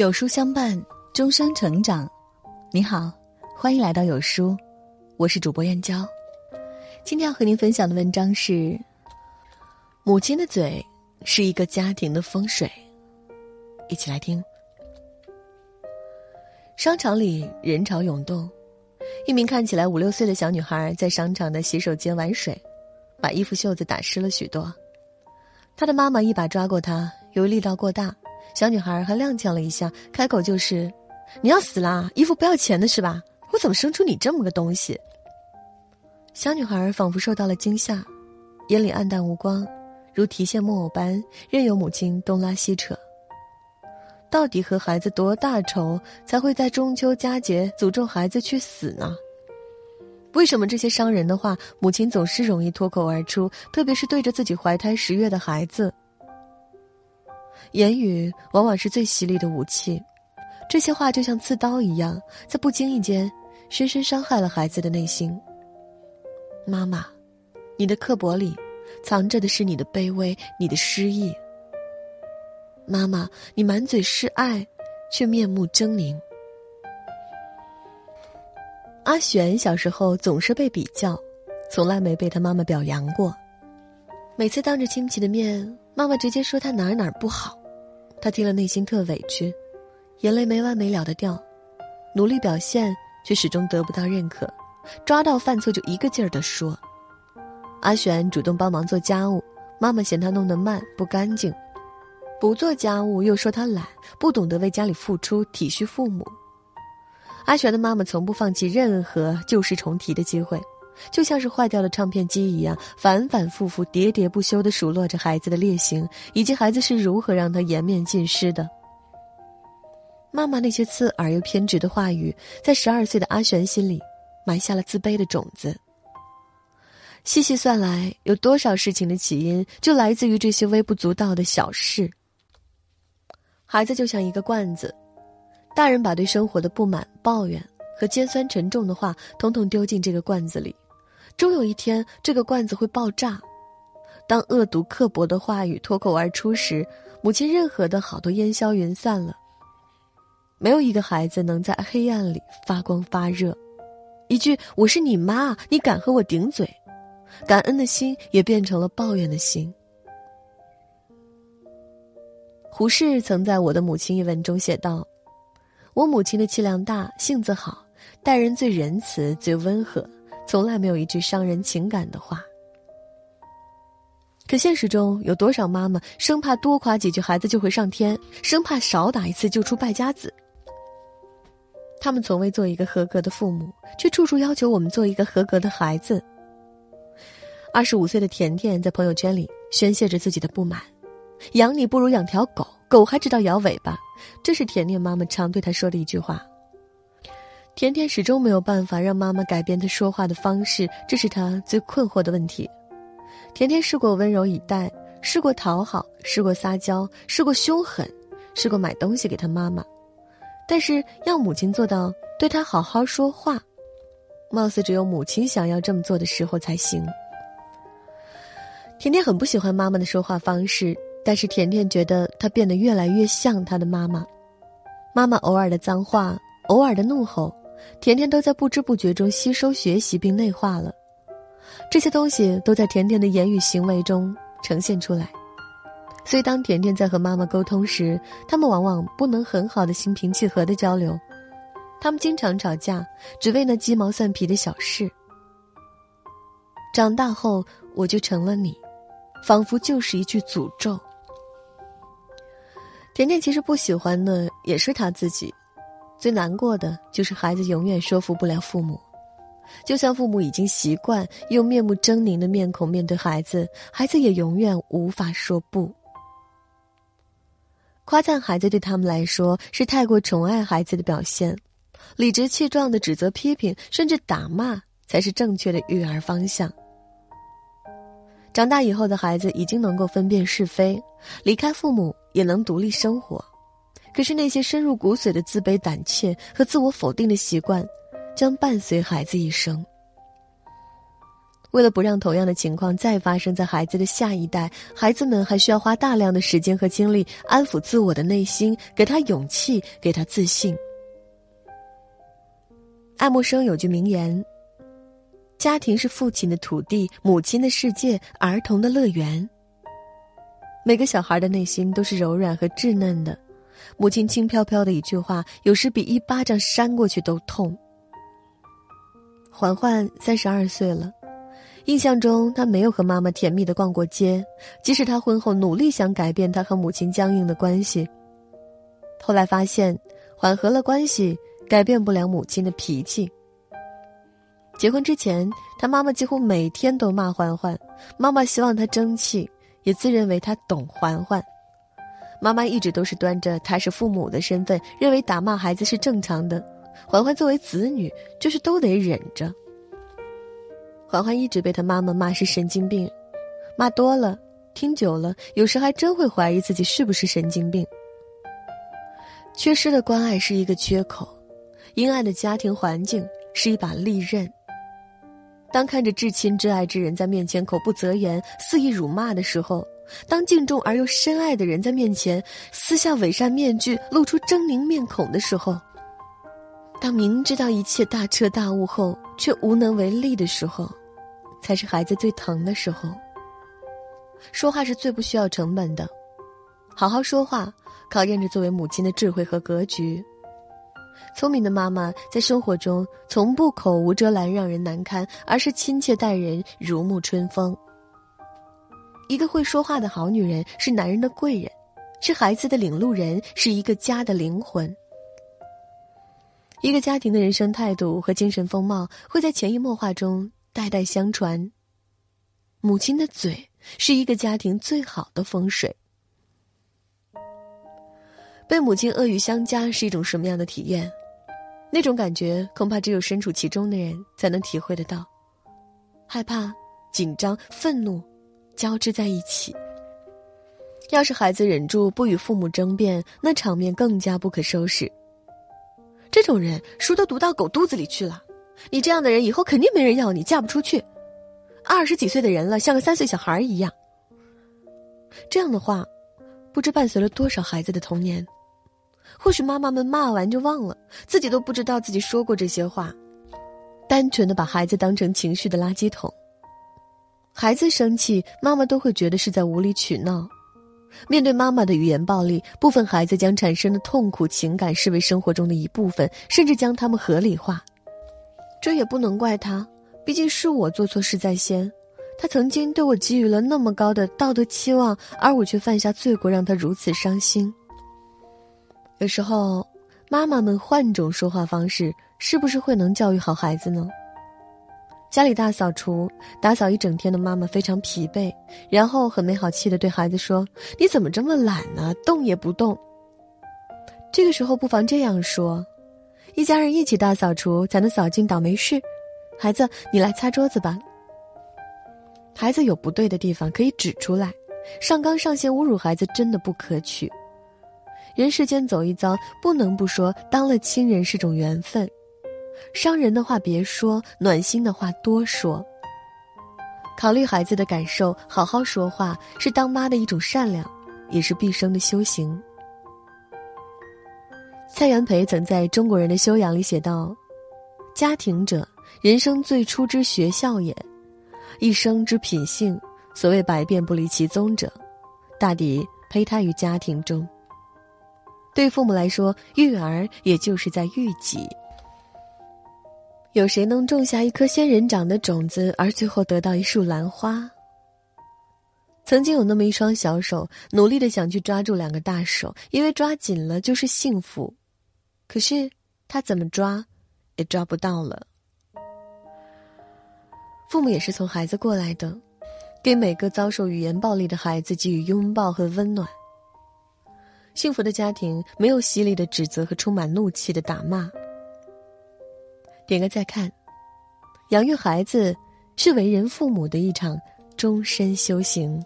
有书相伴，终生成长。你好，欢迎来到有书，我是主播燕娇。今天要和您分享的文章是：母亲的嘴是一个家庭的风水。一起来听。商场里人潮涌动，一名看起来五六岁的小女孩在商场的洗手间玩水，把衣服袖子打湿了许多。她的妈妈一把抓过她，由于力道过大。小女孩还踉跄了一下，开口就是：“你要死啦！衣服不要钱的是吧？我怎么生出你这么个东西？”小女孩仿佛受到了惊吓，眼里黯淡无光，如提线木偶般任由母亲东拉西扯。到底和孩子多大仇，才会在中秋佳节诅咒孩子去死呢？为什么这些伤人的话，母亲总是容易脱口而出，特别是对着自己怀胎十月的孩子？言语往往是最犀利的武器，这些话就像刺刀一样，在不经意间深深伤害了孩子的内心。妈妈，你的刻薄里藏着的是你的卑微，你的失意。妈妈，你满嘴是爱，却面目狰狞。阿璇小时候总是被比较，从来没被他妈妈表扬过。每次当着亲戚的面，妈妈直接说他哪儿哪儿不好。他听了内心特委屈，眼泪没完没了的掉，努力表现却始终得不到认可，抓到犯错就一个劲儿的说。阿璇主动帮忙做家务，妈妈嫌他弄得慢不干净；不做家务又说他懒，不懂得为家里付出体恤父母。阿璇的妈妈从不放弃任何旧事重提的机会。就像是坏掉的唱片机一样，反反复复、喋喋不休地数落着孩子的劣行，以及孩子是如何让他颜面尽失的。妈妈那些刺耳又偏执的话语，在十二岁的阿璇心里埋下了自卑的种子。细细算来，有多少事情的起因就来自于这些微不足道的小事？孩子就像一个罐子，大人把对生活的不满、抱怨和尖酸沉重的话，统统丢进这个罐子里。终有一天，这个罐子会爆炸。当恶毒刻薄的话语脱口而出时，母亲任何的好都烟消云散了。没有一个孩子能在黑暗里发光发热。一句“我是你妈，你敢和我顶嘴”，感恩的心也变成了抱怨的心。胡适曾在我的母亲一文中写道：“我母亲的气量大，性子好，待人最仁慈，最温和。”从来没有一句伤人情感的话。可现实中有多少妈妈生怕多夸几句孩子就会上天，生怕少打一次就出败家子？他们从未做一个合格的父母，却处处要求我们做一个合格的孩子。二十五岁的甜甜在朋友圈里宣泄着自己的不满：“养你不如养条狗，狗还知道摇尾巴。”这是甜甜妈妈常对她说的一句话。甜甜始终没有办法让妈妈改变她说话的方式，这是她最困惑的问题。甜甜试过温柔以待，试过讨好，试过撒娇，试过凶狠，试过买东西给她妈妈，但是要母亲做到对她好好说话，貌似只有母亲想要这么做的时候才行。甜甜很不喜欢妈妈的说话方式，但是甜甜觉得她变得越来越像她的妈妈。妈妈偶尔的脏话，偶尔的怒吼。甜甜都在不知不觉中吸收、学习并内化了，这些东西都在甜甜的言语行为中呈现出来。所以，当甜甜在和妈妈沟通时，他们往往不能很好的心平气和的交流，他们经常吵架，只为那鸡毛蒜皮的小事。长大后，我就成了你，仿佛就是一句诅咒。甜甜其实不喜欢的也是他自己。最难过的就是孩子永远说服不了父母，就算父母已经习惯用面目狰狞的面孔面对孩子，孩子也永远无法说不。夸赞孩子对他们来说是太过宠爱孩子的表现，理直气壮的指责、批评甚至打骂才是正确的育儿方向。长大以后的孩子已经能够分辨是非，离开父母也能独立生活。可是那些深入骨髓的自卑、胆怯和自我否定的习惯，将伴随孩子一生。为了不让同样的情况再发生在孩子的下一代，孩子们还需要花大量的时间和精力安抚自我的内心，给他勇气，给他自信。爱默生有句名言：“家庭是父亲的土地，母亲的世界，儿童的乐园。”每个小孩的内心都是柔软和稚嫩的，母亲轻飘飘的一句话，有时比一巴掌扇过去都痛。环环三十二岁了。印象中，他没有和妈妈甜蜜的逛过街，即使他婚后努力想改变他和母亲僵硬的关系。后来发现，缓和了关系，改变不了母亲的脾气。结婚之前，他妈妈几乎每天都骂环环，妈妈希望他争气，也自认为他懂环环。妈妈一直都是端着他是父母的身份，认为打骂孩子是正常的，环环作为子女，就是都得忍着。环环一直被他妈妈骂是神经病，骂多了，听久了，有时还真会怀疑自己是不是神经病。缺失的关爱是一个缺口，阴暗的家庭环境是一把利刃。当看着至亲至爱之人在面前口不择言、肆意辱骂的时候，当敬重而又深爱的人在面前撕下伪善面具、露出狰狞面孔的时候，当明知道一切大彻大悟后却无能为力的时候。才是孩子最疼的时候。说话是最不需要成本的，好好说话，考验着作为母亲的智慧和格局。聪明的妈妈在生活中从不口无遮拦让人难堪，而是亲切待人如沐春风。一个会说话的好女人是男人的贵人，是孩子的领路人，是一个家的灵魂。一个家庭的人生态度和精神风貌会在潜移默化中。代代相传。母亲的嘴是一个家庭最好的风水。被母亲恶语相加是一种什么样的体验？那种感觉恐怕只有身处其中的人才能体会得到。害怕、紧张、愤怒交织在一起。要是孩子忍住不与父母争辩，那场面更加不可收拾。这种人书都读到狗肚子里去了。你这样的人以后肯定没人要你，嫁不出去。二十几岁的人了，像个三岁小孩一样。这样的话，不知伴随了多少孩子的童年。或许妈妈们骂完就忘了，自己都不知道自己说过这些话，单纯的把孩子当成情绪的垃圾桶。孩子生气，妈妈都会觉得是在无理取闹。面对妈妈的语言暴力，部分孩子将产生的痛苦情感视为生活中的一部分，甚至将他们合理化。这也不能怪他，毕竟是我做错事在先。他曾经对我给予了那么高的道德期望，而我却犯下罪过，让他如此伤心。有时候，妈妈们换种说话方式，是不是会能教育好孩子呢？家里大扫除，打扫一整天的妈妈非常疲惫，然后很没好气的对孩子说：“你怎么这么懒呢？动也不动。”这个时候，不妨这样说。一家人一起大扫除，才能扫尽倒霉事。孩子，你来擦桌子吧。孩子有不对的地方，可以指出来。上纲上线侮辱孩子，真的不可取。人世间走一遭，不能不说当了亲人是种缘分。伤人的话别说，暖心的话多说。考虑孩子的感受，好好说话，是当妈的一种善良，也是毕生的修行。蔡元培曾在中国人的修养里写道：“家庭者，人生最初之学校也；一生之品性，所谓百变不离其宗者，大抵胚胎于家庭中。对父母来说，育儿也就是在育己。有谁能种下一颗仙人掌的种子，而最后得到一束兰花？曾经有那么一双小手，努力的想去抓住两个大手，因为抓紧了就是幸福。”可是，他怎么抓，也抓不到了。父母也是从孩子过来的，给每个遭受语言暴力的孩子给予拥抱和温暖。幸福的家庭没有犀利的指责和充满怒气的打骂。点个再看，养育孩子是为人父母的一场终身修行。